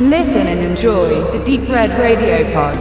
Listen and enjoy the Deep Red Radio Pod.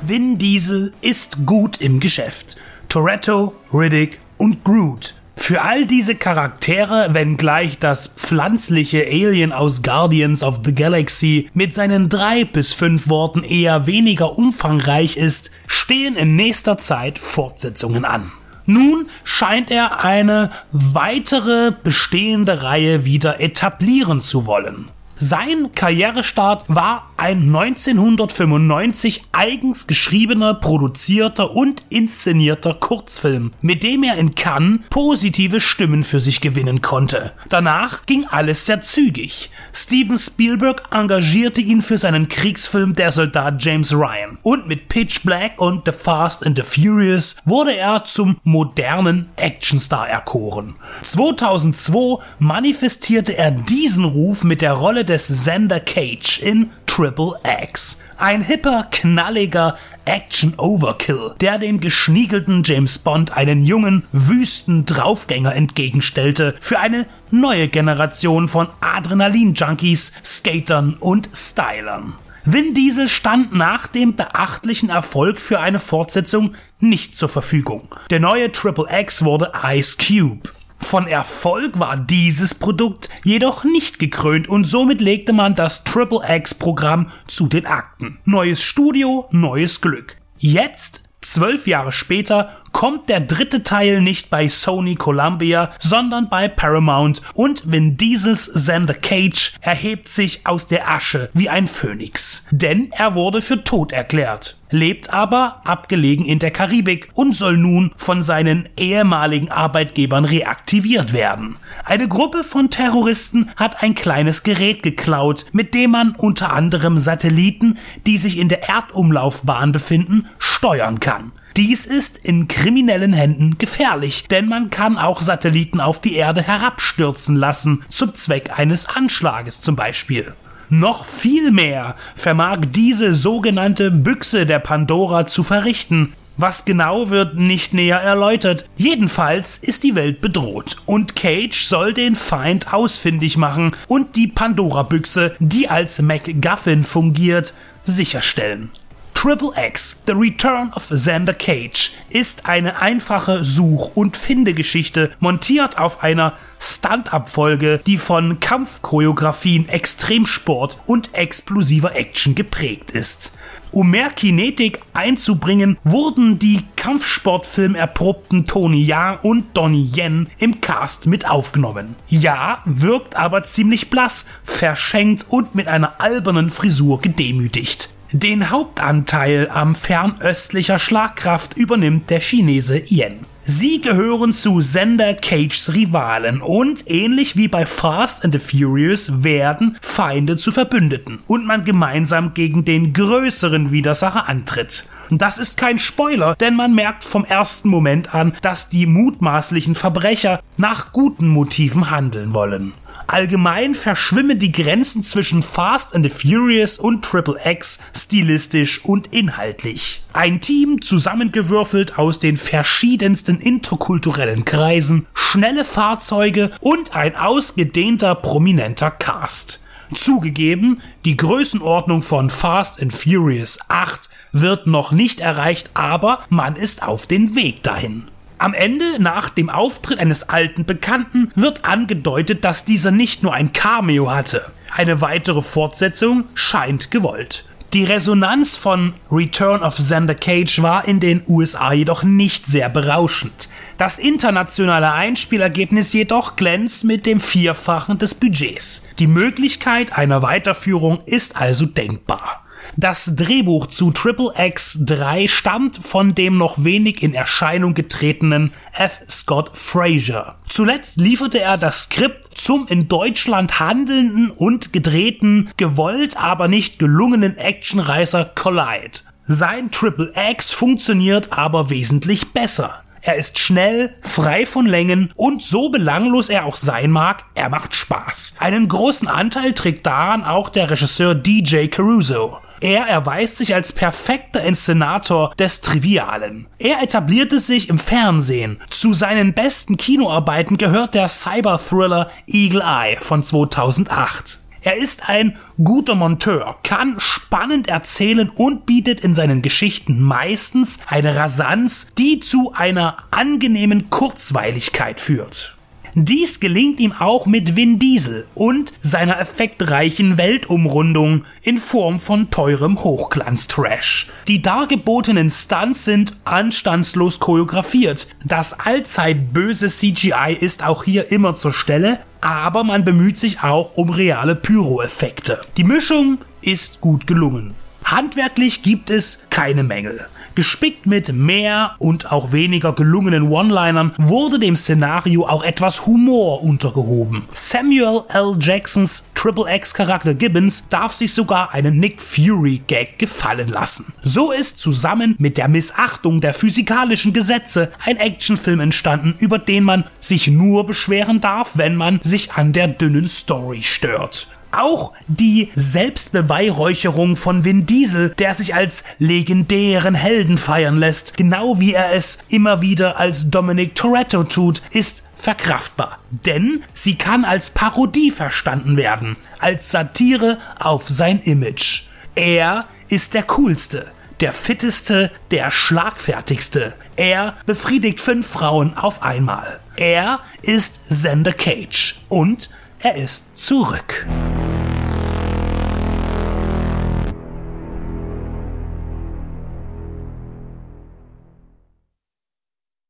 Vin Diesel ist gut im Geschäft. Toretto, Riddick und Groot. Für all diese Charaktere, wenngleich das pflanzliche Alien aus Guardians of the Galaxy mit seinen drei bis fünf Worten eher weniger umfangreich ist, stehen in nächster Zeit Fortsetzungen an. Nun scheint er eine weitere bestehende Reihe wieder etablieren zu wollen. Sein Karrierestart war ein 1995 eigens geschriebener, produzierter und inszenierter Kurzfilm, mit dem er in Cannes positive Stimmen für sich gewinnen konnte. Danach ging alles sehr zügig. Steven Spielberg engagierte ihn für seinen Kriegsfilm Der Soldat James Ryan und mit Pitch Black und The Fast and the Furious wurde er zum modernen Actionstar erkoren. 2002 manifestierte er diesen Ruf mit der Rolle des Xander Cage in Triple X. Ein hipper, knalliger Action-Overkill, der dem geschniegelten James Bond einen jungen, wüsten Draufgänger entgegenstellte für eine neue Generation von Adrenalin-Junkies, Skatern und Stylern. Vin Diesel stand nach dem beachtlichen Erfolg für eine Fortsetzung nicht zur Verfügung. Der neue Triple X wurde Ice Cube. Von Erfolg war dieses Produkt jedoch nicht gekrönt und somit legte man das Triple X Programm zu den Akten. Neues Studio, neues Glück. Jetzt Zwölf Jahre später kommt der dritte Teil nicht bei Sony Columbia, sondern bei Paramount und Vin Diesels Xander Cage erhebt sich aus der Asche wie ein Phönix. Denn er wurde für tot erklärt, lebt aber abgelegen in der Karibik und soll nun von seinen ehemaligen Arbeitgebern reaktiviert werden. Eine Gruppe von Terroristen hat ein kleines Gerät geklaut, mit dem man unter anderem Satelliten, die sich in der Erdumlaufbahn befinden, steuern kann. Dies ist in kriminellen Händen gefährlich, denn man kann auch Satelliten auf die Erde herabstürzen lassen, zum Zweck eines Anschlages zum Beispiel. Noch viel mehr vermag diese sogenannte Büchse der Pandora zu verrichten. Was genau wird nicht näher erläutert. Jedenfalls ist die Welt bedroht und Cage soll den Feind ausfindig machen und die Pandora-Büchse, die als MacGuffin fungiert, sicherstellen. Triple X, The Return of Xander Cage, ist eine einfache Such- und Findegeschichte, montiert auf einer Stunt-Abfolge, die von Kampfchoreografien, Extremsport und explosiver Action geprägt ist. Um mehr Kinetik einzubringen, wurden die Kampfsportfilm erprobten Tony Ya und Donnie Yen im Cast mit aufgenommen. Ya wirkt aber ziemlich blass, verschenkt und mit einer albernen Frisur gedemütigt. Den Hauptanteil am fernöstlicher Schlagkraft übernimmt der Chinese Yen. Sie gehören zu Sender Cages Rivalen und ähnlich wie bei Fast and the Furious werden Feinde zu Verbündeten und man gemeinsam gegen den größeren Widersacher antritt. Das ist kein Spoiler, denn man merkt vom ersten Moment an, dass die mutmaßlichen Verbrecher nach guten Motiven handeln wollen. Allgemein verschwimmen die Grenzen zwischen Fast and the Furious und Triple X stilistisch und inhaltlich. Ein Team zusammengewürfelt aus den verschiedensten interkulturellen Kreisen, schnelle Fahrzeuge und ein ausgedehnter prominenter Cast. Zugegeben, die Größenordnung von Fast and Furious 8 wird noch nicht erreicht, aber man ist auf den Weg dahin. Am Ende, nach dem Auftritt eines alten Bekannten, wird angedeutet, dass dieser nicht nur ein Cameo hatte. Eine weitere Fortsetzung scheint gewollt. Die Resonanz von Return of Xander Cage war in den USA jedoch nicht sehr berauschend. Das internationale Einspielergebnis jedoch glänzt mit dem Vierfachen des Budgets. Die Möglichkeit einer Weiterführung ist also denkbar. Das Drehbuch zu Triple X 3 stammt von dem noch wenig in Erscheinung getretenen F. Scott Fraser. Zuletzt lieferte er das Skript zum in Deutschland handelnden und gedrehten, gewollt aber nicht gelungenen Actionreißer Collide. Sein Triple X funktioniert aber wesentlich besser. Er ist schnell, frei von Längen und so belanglos er auch sein mag, er macht Spaß. Einen großen Anteil trägt daran auch der Regisseur DJ Caruso. Er erweist sich als perfekter Inszenator des Trivialen. Er etablierte sich im Fernsehen. Zu seinen besten Kinoarbeiten gehört der Cyber-Thriller Eagle Eye von 2008. Er ist ein guter Monteur, kann spannend erzählen und bietet in seinen Geschichten meistens eine Rasanz, die zu einer angenehmen Kurzweiligkeit führt. Dies gelingt ihm auch mit Vin Diesel und seiner effektreichen Weltumrundung in Form von teurem Hochglanz-Trash. Die dargebotenen Stunts sind anstandslos choreografiert. Das allzeit böse CGI ist auch hier immer zur Stelle, aber man bemüht sich auch um reale Pyro-Effekte. Die Mischung ist gut gelungen. Handwerklich gibt es keine Mängel. Gespickt mit mehr und auch weniger gelungenen One-Linern wurde dem Szenario auch etwas Humor untergehoben. Samuel L. Jacksons Triple X Charakter Gibbons darf sich sogar einen Nick Fury Gag gefallen lassen. So ist zusammen mit der Missachtung der physikalischen Gesetze ein Actionfilm entstanden, über den man sich nur beschweren darf, wenn man sich an der dünnen Story stört. Auch die Selbstbeweihräucherung von Vin Diesel, der sich als legendären Helden feiern lässt, genau wie er es immer wieder als Dominic Toretto tut, ist verkraftbar. Denn sie kann als Parodie verstanden werden, als Satire auf sein Image. Er ist der coolste, der fitteste, der schlagfertigste. Er befriedigt fünf Frauen auf einmal. Er ist Xander Cage und er ist zurück.